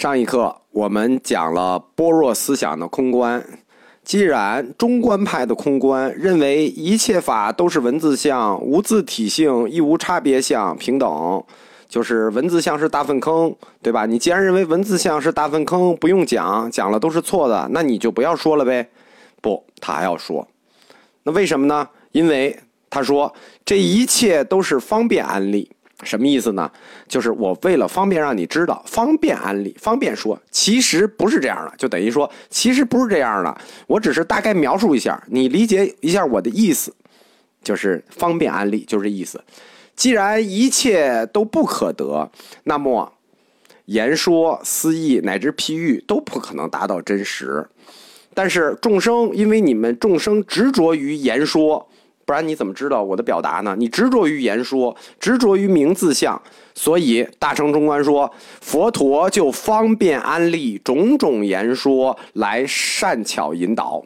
上一课我们讲了般若思想的空观。既然中观派的空观认为一切法都是文字相，无自体性，亦无差别相，平等，就是文字相是大粪坑，对吧？你既然认为文字相是大粪坑，不用讲，讲了都是错的，那你就不要说了呗。不，他还要说。那为什么呢？因为他说这一切都是方便安利。什么意思呢？就是我为了方便让你知道，方便安利，方便说，其实不是这样的，就等于说，其实不是这样的。我只是大概描述一下，你理解一下我的意思，就是方便安利，就是这意思。既然一切都不可得，那么言说、思义乃至譬喻都不可能达到真实。但是众生，因为你们众生执着于言说。不然你怎么知道我的表达呢？你执着于言说，执着于名字相，所以大乘中观说佛陀就方便安利种种言说来善巧引导。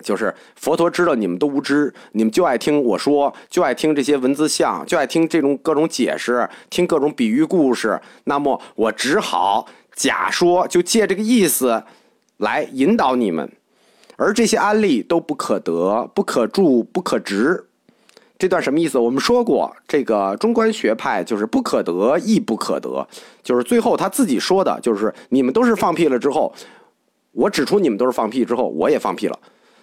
就是佛陀知道你们都无知，你们就爱听我说，就爱听这些文字相，就爱听这种各种解释，听各种比喻故事。那么我只好假说，就借这个意思来引导你们。而这些安利都不可得、不可著、不可执，这段什么意思？我们说过，这个中观学派就是不可得亦不可得，就是最后他自己说的，就是你们都是放屁了之后，我指出你们都是放屁之后，我也放屁了。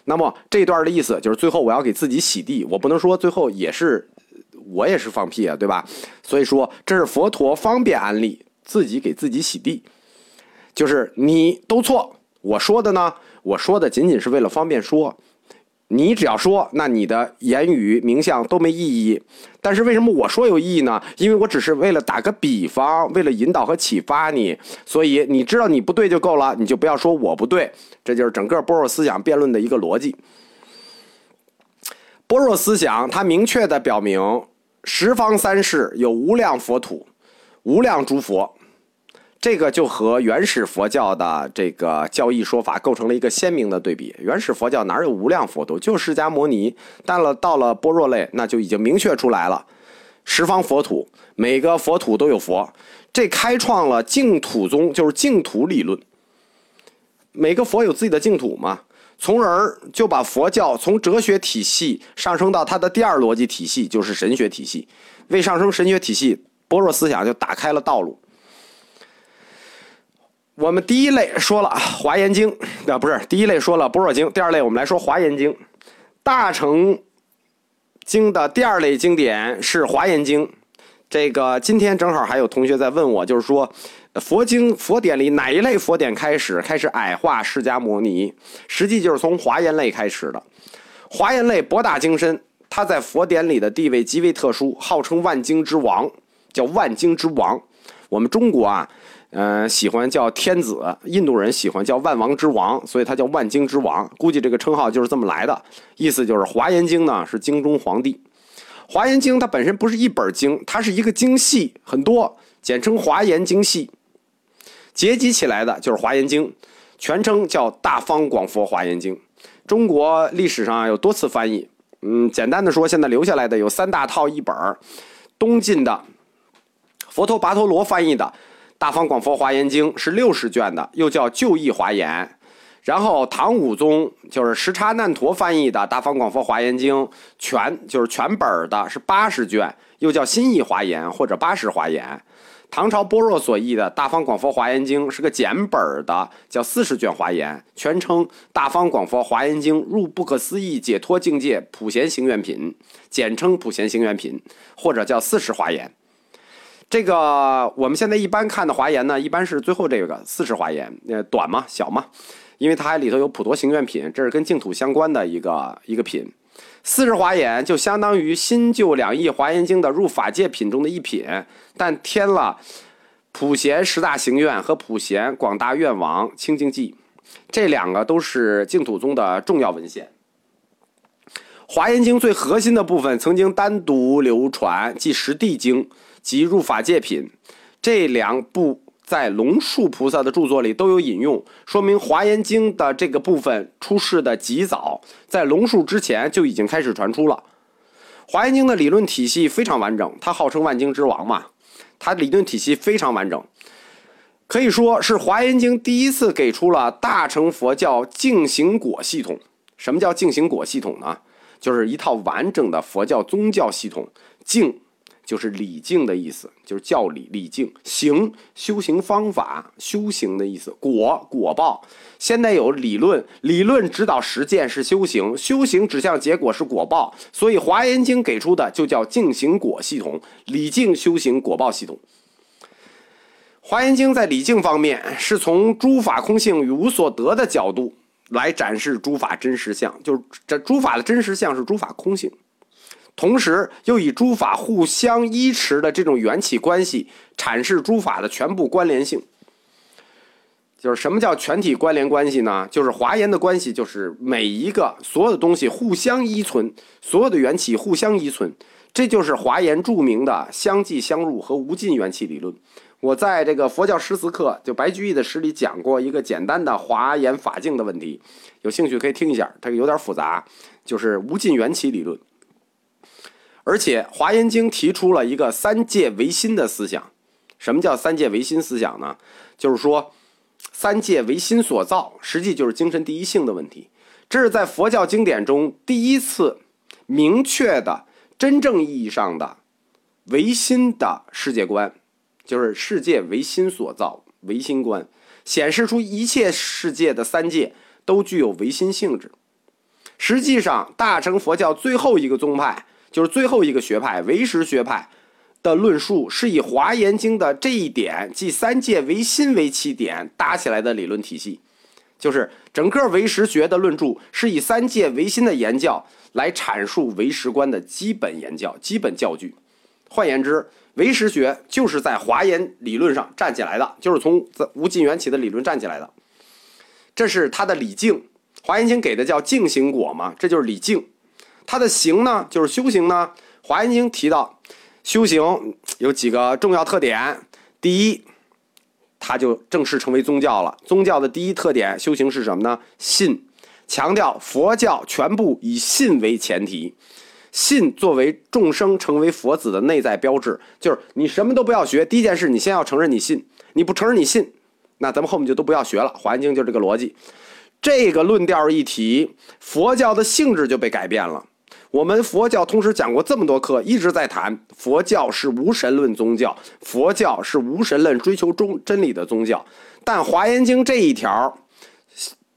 那么这段的意思就是最后我要给自己洗地，我不能说最后也是我也是放屁啊，对吧？所以说这是佛陀方便安利，自己给自己洗地，就是你都错，我说的呢。我说的仅仅是为了方便说，你只要说，那你的言语名相都没意义。但是为什么我说有意义呢？因为我只是为了打个比方，为了引导和启发你，所以你知道你不对就够了，你就不要说我不对。这就是整个般若思想辩论的一个逻辑。般若思想它明确的表明，十方三世有无量佛土，无量诸佛。这个就和原始佛教的这个教义说法构成了一个鲜明的对比。原始佛教哪有无量佛土，就释迦牟尼。但了到了般若类，那就已经明确出来了，十方佛土，每个佛土都有佛。这开创了净土宗，就是净土理论。每个佛有自己的净土嘛，从而就把佛教从哲学体系上升到它的第二逻辑体系，就是神学体系。为上升神学体系，般若思想就打开了道路。我们第一类说了《华严经》，啊，不是第一类说了《般若经》，第二类我们来说《华严经》。大乘经的第二类经典是《华严经》。这个今天正好还有同学在问我，就是说佛经佛典里哪一类佛典开始开始矮化释迦牟尼？实际就是从华严类开始的。华严类博大精深，它在佛典里的地位极为特殊，号称万经之王，叫万经之王。我们中国啊。嗯，喜欢叫天子，印度人喜欢叫万王之王，所以他叫万经之王。估计这个称号就是这么来的，意思就是《华严经》呢是经中皇帝。《华严经》它本身不是一本经，它是一个经系，很多，简称《华严经系》，结集起来的就是《华严经》，全称叫《大方广佛华严经》。中国历史上有多次翻译，嗯，简单的说，现在留下来的有三大套译本东晋的佛陀跋陀罗翻译的。大方广佛华严经是六十卷的，又叫旧译华严。然后唐武宗就是什刹难陀翻译的大方广佛华严经，全就是全本的，是八十卷，又叫新译华严或者八十华严。唐朝般若所译的大方广佛华严经是个简本的，叫四十卷华严，全称大方广佛华严经入不可思议解脱境界普贤行愿品，简称普贤行愿品，或者叫四十华严。这个我们现在一般看的华严呢，一般是最后这个四十华严，呃，短嘛，小嘛，因为它里头有普陀行愿品，这是跟净土相关的一个一个品。四十华严就相当于新旧两翼华严经的入法界品中的一品，但添了普贤十大行愿和普贤广大愿王清净记，这两个都是净土宗的重要文献。华严经最核心的部分曾经单独流传，即十地经。及入法界品这两部在龙树菩萨的著作里都有引用，说明华严经的这个部分出世的极早，在龙树之前就已经开始传出了。华严经的理论体系非常完整，它号称万经之王嘛，它理论体系非常完整。可以说是《华严经》第一次给出了大乘佛教净行果系统。什么叫净行果系统呢？就是一套完整的佛教宗教系统。净就是礼敬的意思，就是教理礼敬。行修行方法，修行的意思。果果报，现在有理论，理论指导实践是修行，修行指向结果是果报。所以《华严经》给出的就叫净行果系统，礼敬修行果报系统。《华严经》在礼敬方面是从诸法空性与无所得的角度来展示诸法真实相，就是这诸法的真实相是诸法空性。同时，又以诸法互相依持的这种缘起关系，阐释诸法的全部关联性。就是什么叫全体关联关系呢？就是华严的关系，就是每一个所有的东西互相依存，所有的缘起互相依存，这就是华严著名的相继相入和无尽缘起理论。我在这个佛教诗词课，就白居易的诗里讲过一个简单的华严法境的问题，有兴趣可以听一下，它有点复杂，就是无尽缘起理论。而且《华严经》提出了一个三界唯心的思想。什么叫三界唯心思想呢？就是说，三界唯心所造，实际就是精神第一性的问题。这是在佛教经典中第一次明确的、真正意义上的唯心的世界观，就是世界唯心所造，唯心观，显示出一切世界的三界都具有唯心性质。实际上，大乘佛教最后一个宗派。就是最后一个学派唯识学派的论述，是以《华严经》的这一点，即三界唯心为起点搭起来的理论体系。就是整个唯识学的论著，是以三界唯心的言教来阐述唯识观的基本言教、基本教具。换言之，唯识学就是在华严理论上站起来的，就是从无尽缘起的理论站起来的。这是他的理境，《华严经》给的叫净行果嘛，这就是理境。它的行呢，就是修行呢。华严经提到，修行有几个重要特点。第一，它就正式成为宗教了。宗教的第一特点，修行是什么呢？信，强调佛教全部以信为前提，信作为众生成为佛子的内在标志。就是你什么都不要学，第一件事你先要承认你信。你不承认你信，那咱们后面就都不要学了。华严经就这个逻辑。这个论调一提，佛教的性质就被改变了。我们佛教同时讲过这么多课，一直在谈佛教是无神论宗教，佛教是无神论追求中真理的宗教。但《华严经》这一条，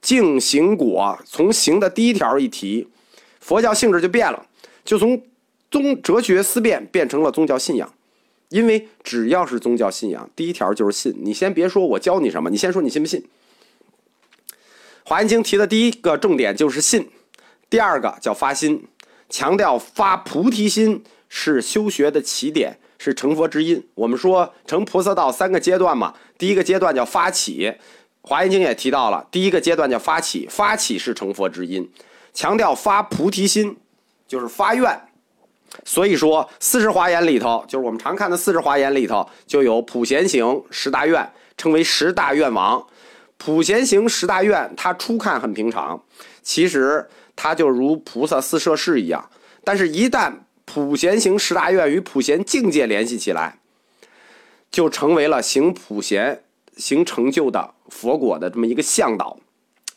净行果从行的第一条一提，佛教性质就变了，就从宗哲学思辨变成了宗教信仰。因为只要是宗教信仰，第一条就是信。你先别说我教你什么，你先说你信不信。《华严经》提的第一个重点就是信，第二个叫发心。强调发菩提心是修学的起点，是成佛之因。我们说成菩萨道三个阶段嘛，第一个阶段叫发起，《华严经》也提到了，第一个阶段叫发起，发起是成佛之因。强调发菩提心，就是发愿。所以说，四十华严里头，就是我们常看的四十华严里头，就有普贤行十大愿，称为十大愿王。普贤行十大愿，它初看很平常，其实。他就如菩萨四摄事一样，但是，一旦普贤行十大愿与普贤境界联系起来，就成为了行普贤行成就的佛果的这么一个向导。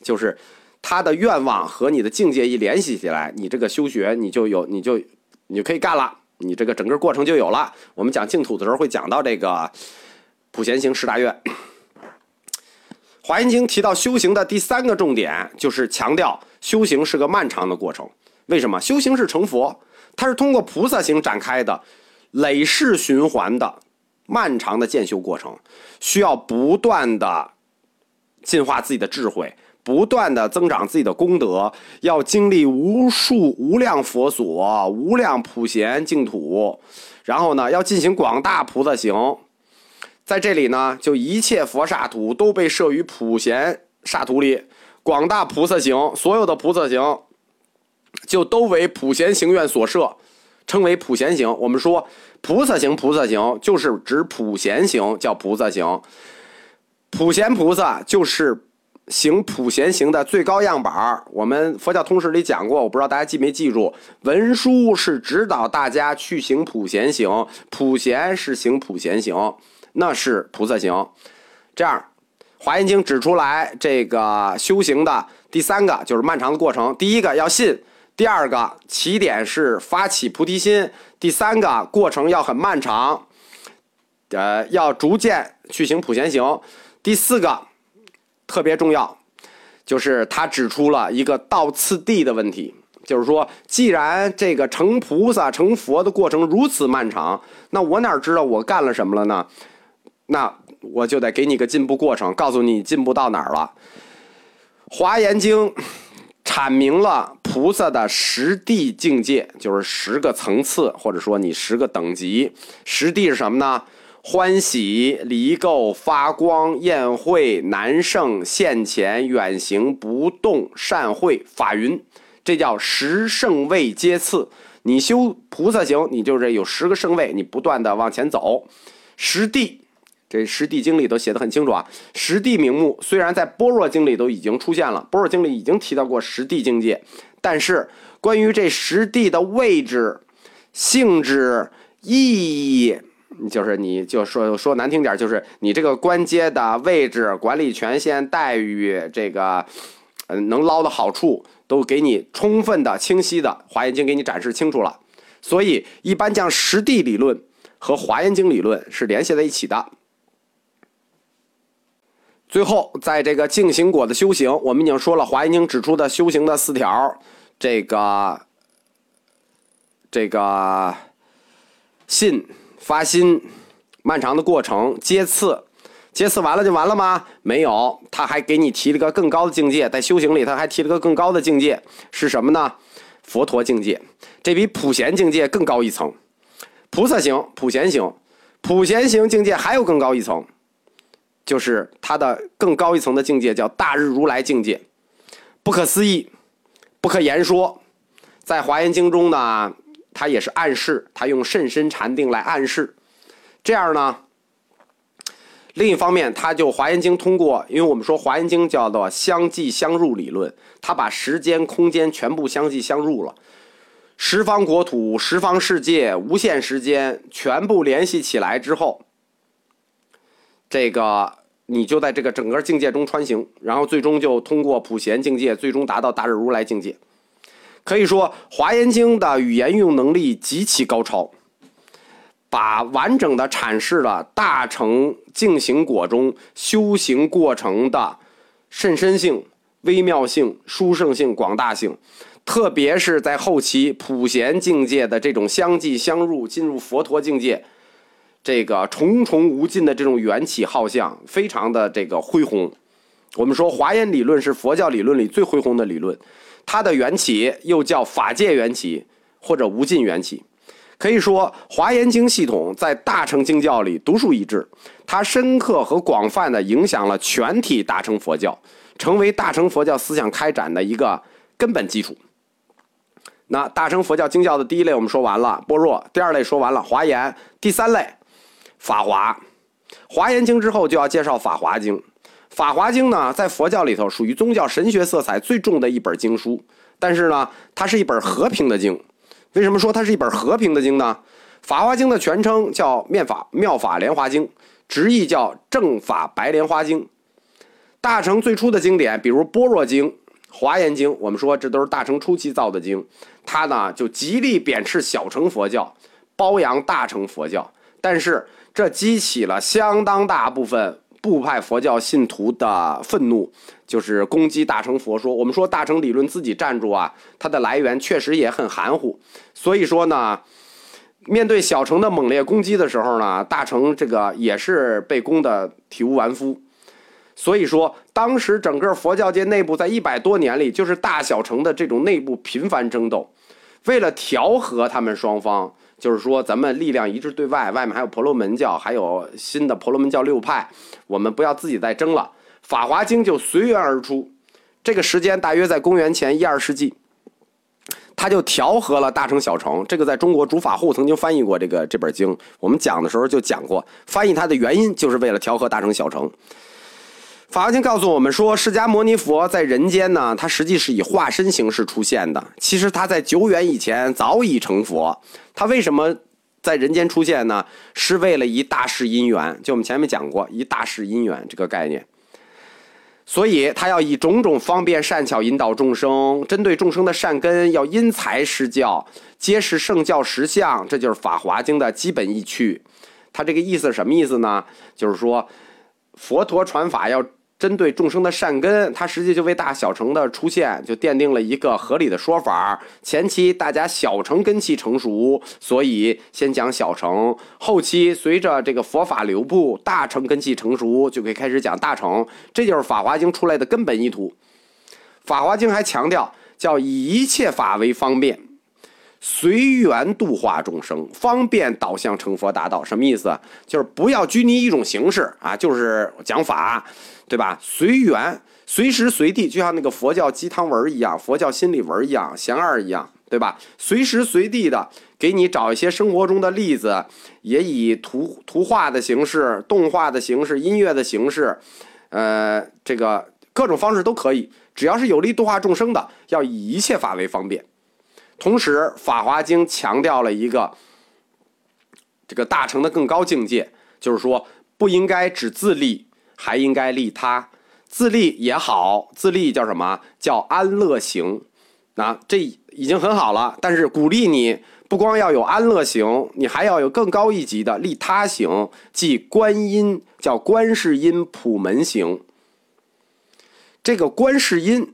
就是他的愿望和你的境界一联系起来，你这个修学你就有，你就你就可以干了，你这个整个过程就有了。我们讲净土的时候会讲到这个普贤行十大愿。华严经提到修行的第三个重点，就是强调修行是个漫长的过程。为什么？修行是成佛，它是通过菩萨行展开的累世循环的漫长的渐修过程，需要不断的进化自己的智慧，不断的增长自己的功德，要经历无数无量佛所、无量普贤净土，然后呢，要进行广大菩萨行。在这里呢，就一切佛刹土都被设于普贤刹土里，广大菩萨行，所有的菩萨行，就都为普贤行愿所设，称为普贤行。我们说菩萨行，菩萨行就是指普贤行，叫菩萨行。普贤菩萨就是行普贤行的最高样板我们佛教通史里讲过，我不知道大家记没记住，文殊是指导大家去行普贤行，普贤是行普贤行。那是菩萨行，这样，《华严经》指出来这个修行的第三个就是漫长的过程。第一个要信，第二个起点是发起菩提心，第三个过程要很漫长，呃，要逐渐去行普贤行。第四个特别重要，就是他指出了一个倒次第的问题。就是说，既然这个成菩萨、成佛的过程如此漫长，那我哪知道我干了什么了呢？那我就得给你个进步过程，告诉你进步到哪儿了。《华严经》阐明了菩萨的十地境界，就是十个层次，或者说你十个等级。十地是什么呢？欢喜、离垢、发光、宴会、难胜、现前、远行、不动、善会、法云。这叫十圣位阶次，你修菩萨行，你就是有十个圣位，你不断的往前走。十地，这十地经里都写的很清楚啊。十地名目虽然在般若经里都已经出现了，般若经里已经提到过十地境界，但是关于这十地的位置、性质、意义，就是你就说说难听点，就是你这个官阶的位置、管理权限、待遇，这个嗯能捞的好处。都给你充分的、清晰的《华严经》给你展示清楚了，所以一般将实地理论和《华严经》理论是联系在一起的。最后，在这个净行果的修行，我们已经说了，《华严经》指出的修行的四条，这个这个信、发心、漫长的过程、接次。接次完了就完了吗？没有，他还给你提了个更高的境界，在修行里他还提了个更高的境界，是什么呢？佛陀境界，这比普贤境界更高一层。菩萨行、普贤行、普贤行境界还有更高一层，就是它的更高一层的境界叫大日如来境界，不可思议，不可言说。在华严经中呢，它也是暗示，它用甚深禅定来暗示，这样呢。另一方面，他就《华严经》通过，因为我们说《华严经》叫做相继相入理论，他把时间、空间全部相继相入了，十方国土、十方世界、无限时间全部联系起来之后，这个你就在这个整个境界中穿行，然后最终就通过普贤境界，最终达到大日如来境界。可以说，《华严经》的语言运用能力极其高超。把完整的阐释了大乘净行果中修行过程的甚深性、微妙性、殊胜性、广大性，特别是在后期普贤境界的这种相继相入，进入佛陀境界，这个重重无尽的这种缘起浩象，非常的这个恢宏。我们说华严理论是佛教理论里最恢宏的理论，它的缘起又叫法界缘起或者无尽缘起。可以说，《华严经》系统在大乘经教里独树一帜，它深刻和广泛的影响了全体大乘佛教，成为大乘佛教思想开展的一个根本基础。那大乘佛教经教的第一类我们说完了，般若；第二类说完了，华严；第三类，法华。《华严经》之后就要介绍《法华经》。《法华经》呢，在佛教里头属于宗教神学色彩最重的一本经书，但是呢，它是一本和平的经。为什么说它是一本和平的经呢？《法华经》的全称叫《面法妙法莲华经》，直译叫《正法白莲花经》。大乘最初的经典，比如《般若经》《华严经》，我们说这都是大乘初期造的经。它呢就极力贬斥小乘佛教，褒扬大乘佛教。但是这激起了相当大部分部派佛教信徒的愤怒。就是攻击大乘佛说，我们说大乘理论自己站住啊，它的来源确实也很含糊。所以说呢，面对小乘的猛烈攻击的时候呢，大乘这个也是被攻的体无完肤。所以说，当时整个佛教界内部在一百多年里，就是大小乘的这种内部频繁争斗。为了调和他们双方，就是说咱们力量一致对外，外面还有婆罗门教，还有新的婆罗门教六派，我们不要自己再争了。《法华经》就随缘而出，这个时间大约在公元前一二世纪，他就调和了大乘小乘。这个在中国主法护曾经翻译过这个这本经，我们讲的时候就讲过，翻译它的原因就是为了调和大乘小乘。《法华经》告诉我们说，释迦牟尼佛在人间呢，他实际是以化身形式出现的。其实他在久远以前早已成佛，他为什么在人间出现呢，是为了一大事因缘。就我们前面讲过，一大事因缘这个概念。所以，他要以种种方便善巧引导众生，针对众生的善根，要因材施教，揭示圣教实相。这就是《法华经》的基本意趣。他这个意思什么意思呢？就是说，佛陀传法要。针对众生的善根，它实际就为大小乘的出现就奠定了一个合理的说法。前期大家小乘根器成熟，所以先讲小乘；后期随着这个佛法流布，大乘根器成熟，就可以开始讲大乘。这就是《法华经》出来的根本意图。《法华经》还强调，叫以一切法为方便。随缘度化众生，方便导向成佛大道，什么意思？就是不要拘泥一种形式啊，就是讲法，对吧？随缘，随时随地，就像那个佛教鸡汤文一样，佛教心理文一样，贤二一样，对吧？随时随地的给你找一些生活中的例子，也以图图画的形式、动画的形式、音乐的形式，呃，这个各种方式都可以，只要是有利于度化众生的，要以一切法为方便。同时，《法华经》强调了一个这个大乘的更高境界，就是说不应该只自利，还应该利他。自利也好，自利叫什么？叫安乐行。那这已经很好了，但是鼓励你不光要有安乐行，你还要有更高一级的利他行，即观音叫观世音普门行。这个观世音。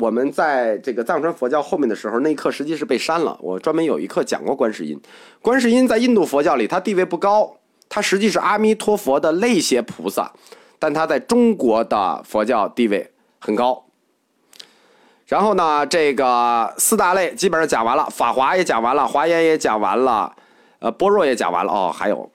我们在这个藏传佛教后面的时候，那一课实际是被删了。我专门有一课讲过观世音。观世音在印度佛教里，它地位不高，它实际是阿弥陀佛的类些菩萨，但他在中国的佛教地位很高。然后呢，这个四大类基本上讲完了，法华也讲完了，华严也讲完了，呃，般若也讲完了。哦，还有